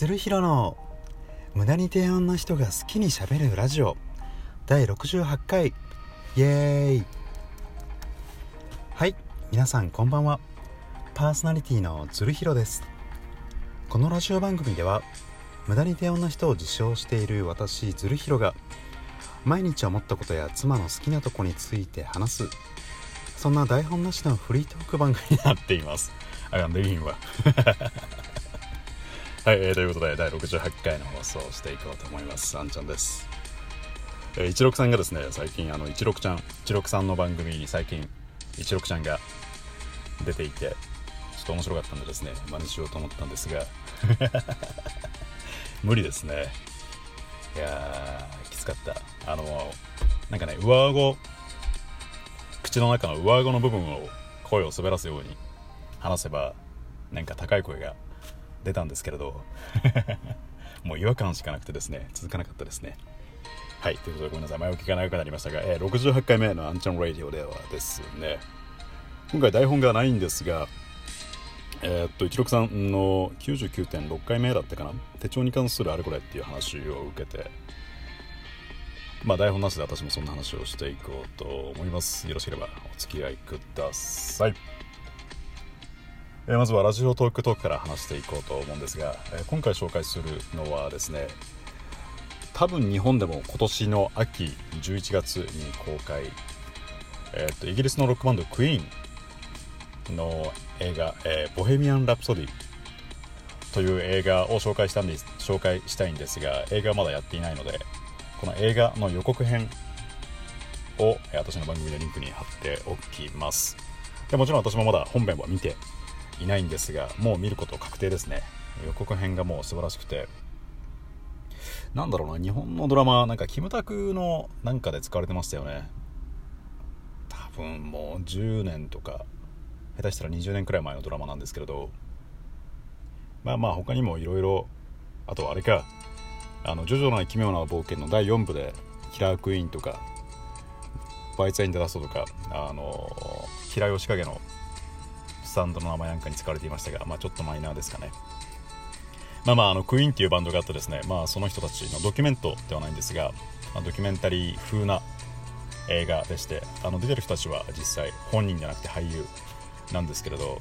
鶴弘の無駄に低音な人が好きにしゃべるラジオ。第68回。イエーイ。はい皆さんこんばんは。パーソナリティの鶴弘です。このラジオ番組では無駄に低音な人を自称している私鶴弘が毎日思ったことや妻の好きなとこについて話す。そんな台本なしのフリートーク番組になっています。あがんでいいんわ。はい、えー、ということで第68回の放送をしていこうと思います。あんちゃんです。えー、一六さんがですね最近あの一六ちゃん一六さんの番組に最近一六ちゃんが出ていてちょっと面白かったんでですね真似しようと思ったんですが。無理ですね。いやーきつかった。あのなんかね上顎口の中の上顎の部分を声を滑らすように話せばなんか高い声が出たんですけれど。もう違和感しかなくてですね。続かなかったですね。はいということでごめんなさい。前置きが長くなりましたが、えー、68回目のアンチャン・ラディオではですね。今回台本がないんですがえー、っと一六さんの99.6回目だったかな。手帳に関するあれこれっていう話を受けてまあ台本なしで私もそんな話をしていこうと思います。よろしければお付き合いください。えまずはラジオトークトークから話していこうと思うんですが、え今回紹介するのはですね多分日本でも今年の秋11月に公開、えー、とイギリスのロックバンドクイーンの映画「えー、ボヘミアン・ラプソディ」という映画を紹介したんで紹介したいんですが映画はまだやっていないのでこの映画の予告編を私の番組のリンクに貼っておきます。でもちろん私もまだ本編は見ていないんですがもう見ること確定ですね。予告編がもう素晴らしくて。なんだろうな日本のドラマなんかキムタクのなんかで使われてましたよね。多分もう10年とか下手したら20年くらい前のドラマなんですけれど。まあまあ他にもいろいろあとあれかあの「ジョジョの奇妙な冒険」の第4部でキラークイーンとかバイツ・イン・デ・ラストとかあの平吉影のスタンドの名前なんかに使われていましたが、まあ、ちょっとマイナーですかね。まあまあ、あのクイーンっていうバンドがあってですね、まあ、その人たちのドキュメントではないんですが、まあ、ドキュメンタリー風な映画でしてあの出てる人たちは実際本人じゃなくて俳優なんですけれど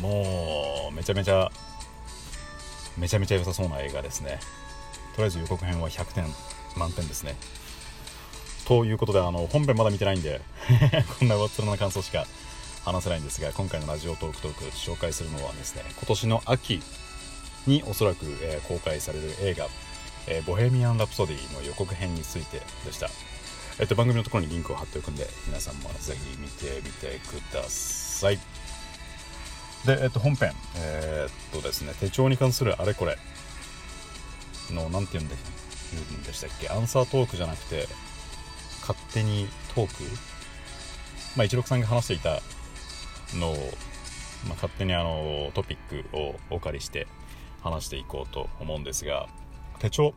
もうめちゃめちゃめちゃめちゃ良さそうな映画ですねとりあえず予告編は100点満点ですねということであの本編まだ見てないんで こんなわっつらな感想しか話せないんですが今回のラジオトークトーク紹介するのはですね今年の秋におそらく、えー、公開される映画、えー、ボヘミアン・ラプソディの予告編についてでした、えっと、番組のところにリンクを貼っておくんで皆さんもぜひ見てみてください。で、えっと、本編。えー、っとですね手帳に関するあれこれの何て言うんで言うんでしたっけアンサートークじゃなくて勝手にトーク。まあ一六さんが話していたのを、まあ、勝手にあのトピックをお借りして話していこうと思うんですが手帳。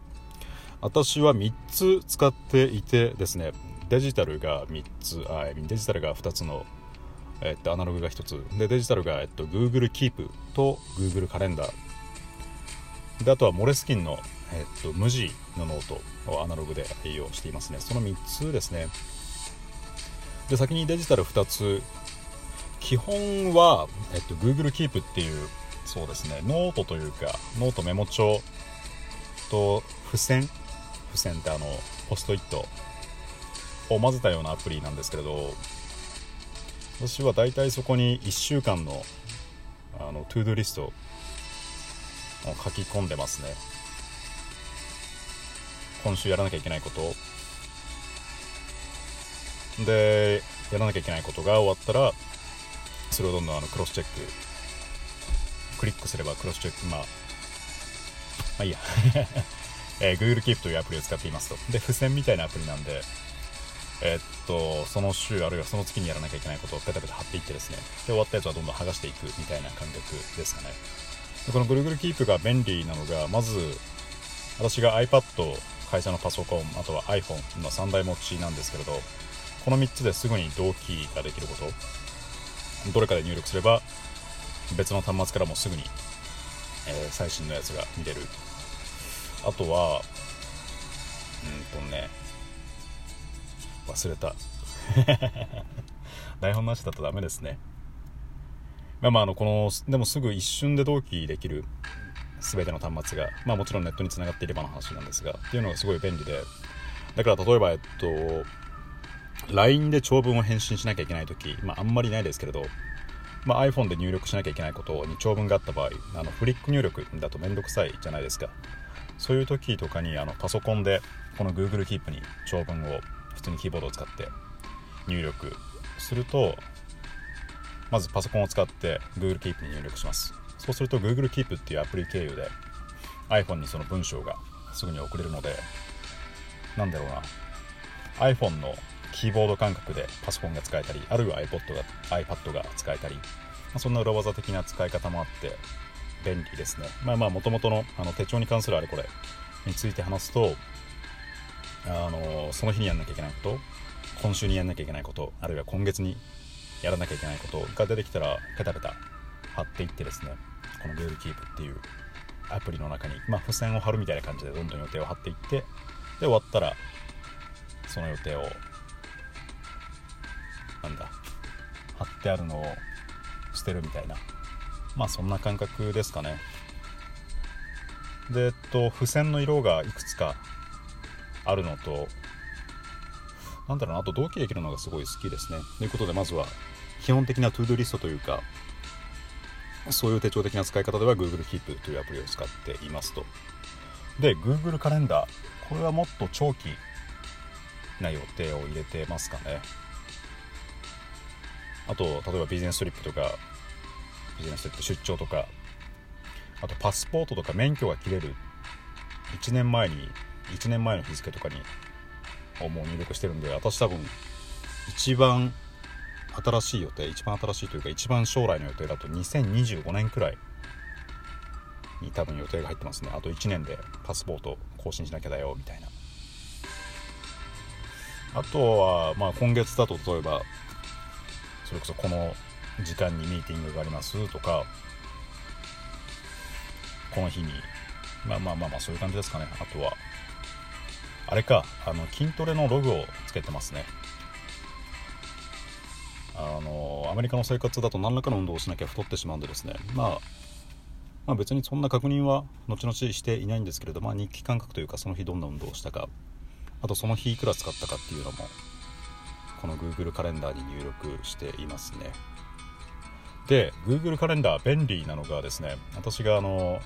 私は3つ使っていてですねデジタルが3つあデジタルが2つの、えっと、アナログが1つ。でデジタルが、えっと、Google Keep と Google カレンダー。であとはモレスキンの、えっと、無地のノートをアナログで利用していますね。その3つですね。で先にデジタル2つ基本は、えっと、Google Keep っていうそうですねノートというかノートメモ帳と付箋付箋ってあのポストイットを混ぜたようなアプリなんですけれど私は大体そこに1週間のあの to-do list を書き込んでますね。今週やらなきゃいけないこと。でやらなきゃいけないことが終わったらそれをどんどんあのクロスチェック。クリックすればクロスチェックまあまあいいや。えー、Google Keep というアプリを使っていますと。で付箋みたいなアプリなんでえー、っとその週あるいはその月にやらなきゃいけないことをペタペタ貼っていってですね。で終わったやつはどんどん剥がしていくみたいな感覚ですかね。でこの Google Keep が便利なのがまず私が iPad 会社のパソコンあとは iPhone の3台持ちなんですけれどこの3つですぐに同期ができること。どれかで入力すれば別の端末からもすぐに、えー、最新のやつが見れる。あとはうんとね忘れた。台本なしだとダメですね。まあまああのこのでもすぐ一瞬で同期できる全ての端末がまあもちろんネットにつながっていればの話なんですがっていうのがすごい便利で。だから例えばえっと LINE で長文を返信しなきゃいけない時、まあ、あんまりないですけれど、まあ、iPhone で入力しなきゃいけないことに長文があった場合あのフリック入力だと面倒くさいじゃないですか。そういう時とかにあのパソコンでこの Google Keep に長文を普通にキーボードを使って入力するとまずパソコンを使って Google Keep に入力します。そうすると Google Keep っていうアプリ経由で iPhone にその文章がすぐに送れるのでなんだろうな。iPhone のキーボード感覚でパソコンが使えたりあるいは iPod が iPad が使えたり、まあ、そんな裏技的な使い方もあって便利ですね。まあまあもともとのあの手帳に関するあれこれについて話すとあのその日にやんなきゃいけないこと今週にやんなきゃいけないことあるいは今月にやらなきゃいけないことが出てきたらペタペタ貼っていってですねこの Google Keep っていうアプリの中に、まあ、付箋を貼るみたいな感じでどんどん予定を貼っていってで終わったらその予定をなんだ貼ってあるのを捨てるみたいな。まあそんな感覚ですかね。でえっと付箋の色がいくつかあるのとなんだろうなあと同期できるのがすごい好きですね。ということでまずは基本的な to-do list というかそういう手帳的な使い方では Google Keep というアプリを使っていますと。で Google カレンダーこれはもっと長期な予定を入れてますかね。あと例えば business trip とか business trip 出張とかあとパスポートとか免許が切れる1年前に1年前の日付とかにもう入力してるんで私多分一番新しい予定一番新しいというか一番将来の予定だと2025年くらいに多分予定が入ってますね。あと1年でパスポート更新しなきゃだよみたいな。あとはまあ今月だと例えばそれこそこの時間にミーティングがありますとかこの日にまあまあまあまあそういう感じですかね。あとはあれかあの筋トレのログをつけてますね。あのアメリカの生活だと何らかの運動をしなきゃ太ってしまうんでですね、まあ、まあ別にそんな確認は後々していないんですけれど、まあ、日記感覚というかその日どんな運動をしたか。あとその日いくら使ったかっていうのもこの Google カレンダーに入力していますね。で Google カレンダー便利なのがですね私があの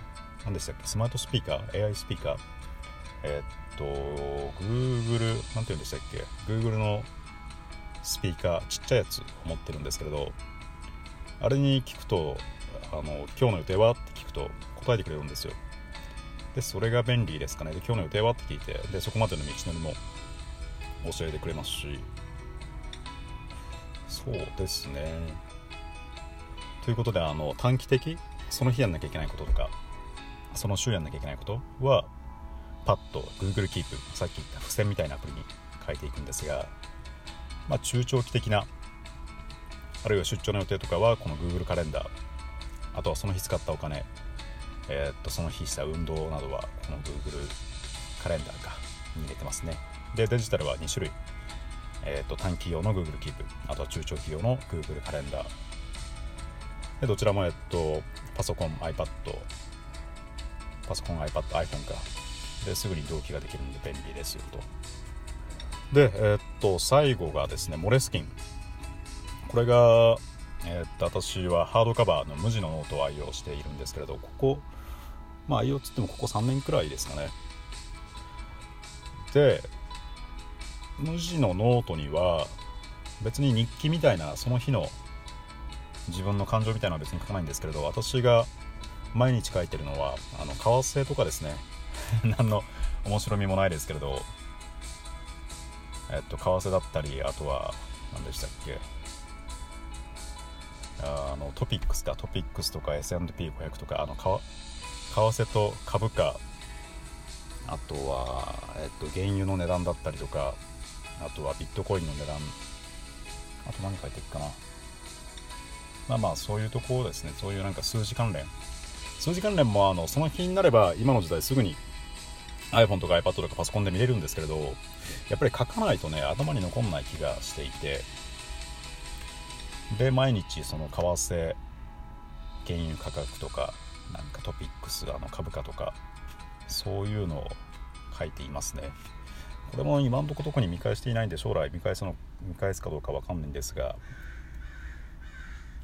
何でしたっけスマートスピーカー AI スピーカーえー、っと Google 何て言うんでしたっけ Google のスピーカーちっちゃいやつを持ってるんですけれどあれに聞くとあの「今日の予定は?」って聞くと答えてくれるんですよ。でそれが便利ですかね。で今日の予定は？って聞いてでそこまでの道のりも教えてくれますしそうですね。ということであの短期的その日やんなきゃいけないこととかその週やんなきゃいけないことはパッと Google Keep さっき言った付箋みたいなアプリに書いていくんですがまあ、中長期的なあるいは出張の予定とかはこの Google カレンダーあとはその日使ったお金、えー、っとその日した運動などはこの Google カレンダーかに入れてますね。でデジタルは2種類、えー、っと短期用の Google Keep あとは中長期用の Google カレンダーでどちらも、えっと、パソコン iPad パソコン iPad iPhone か。ですぐに同期ができるんで便利ですよと。で、えー、っと最後がですねモレスキン。これが、えー、っと私はハードカバーの無地のノートを愛用しているんですけれどここまあ愛用っつってもここ3年くらいですかね。で無地のノートには別に日記みたいなその日の自分の感情みたいなのは別に書かないんですけれど私が毎日書いてるのはあの為替とかですね。何の面白みもないですけれどえっと、為替だったり、あとは、何でしたっけ、あのトピックスか、トピックスとか S&P500 とか、あのか為替と株価、あとは、えっと、原油の値段だったりとか、あとはビットコインの値段、あと何書いてるかな。まあまあ、そういうところですね、そういうなんか数字関連、数字関連もあのその日になれば今の時代すぐに iPhone とか iPad とかパソコンで見れるんですけれどやっぱり書かないとね頭に残んない気がしていて。で毎日その為替原油価格とかなんかトピックスあの株価とかそういうのを書いていますね。これも今のとこ特に見返していないんで将来見返すの見返すかどうかわかんないんですが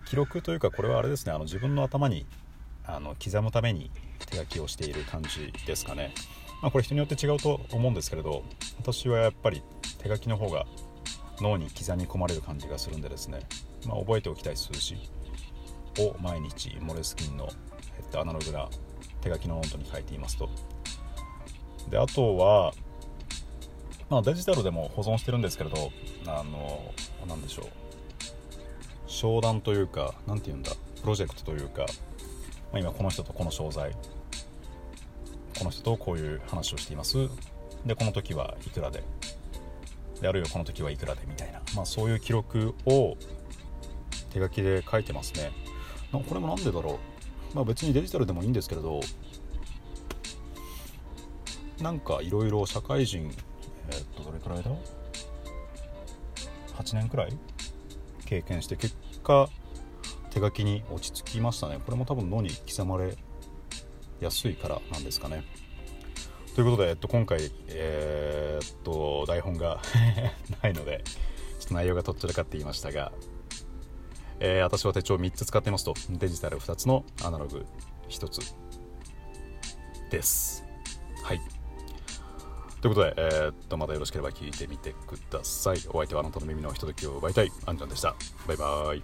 記録というかこれはあれですねあの自分の頭にあの刻むために手書きをしている感じですかね、まあ、これ人によって違うと思うんですけれど私はやっぱり手書きの方が脳に刻み込まれる感じがするんでですね、まあ、覚えておきたい数字を毎日モレスキンの、えっと、アナログな手書きのノートに書いていますと。であとは、まあ、デジタルでも保存してるんですけれどあの何でしょう。商談というか何て言うんだ。プロジェクトというか、まあ、今この人とこの商材この人とこういう話をしています。でこの時はいくらで。であるいはこの時はいくらでみたいな、まあ、そういう記録を手書きで書いてますね。これも何でだろう、まあ、別にデジタルでもいいんですけれどなんかいろいろ社会人えー、っとどれくらいだ？8年くらい？経験して結果手書きに落ち着きましたね。これも多分脳に刻まれやすいからなんですかね。ということで、えっと、今回、えー、っと台本が ないのでちょっと内容がとっちらかって言いましたが、えー、私は手帳3つ使ってますと。デジタル2つのアナログ1つです。はい。ということで、えー、っと、またよろしければ聞いてみてください。お相手はあなたの耳のひとときを奪いたい、あんちゃんでした。バイバーイ。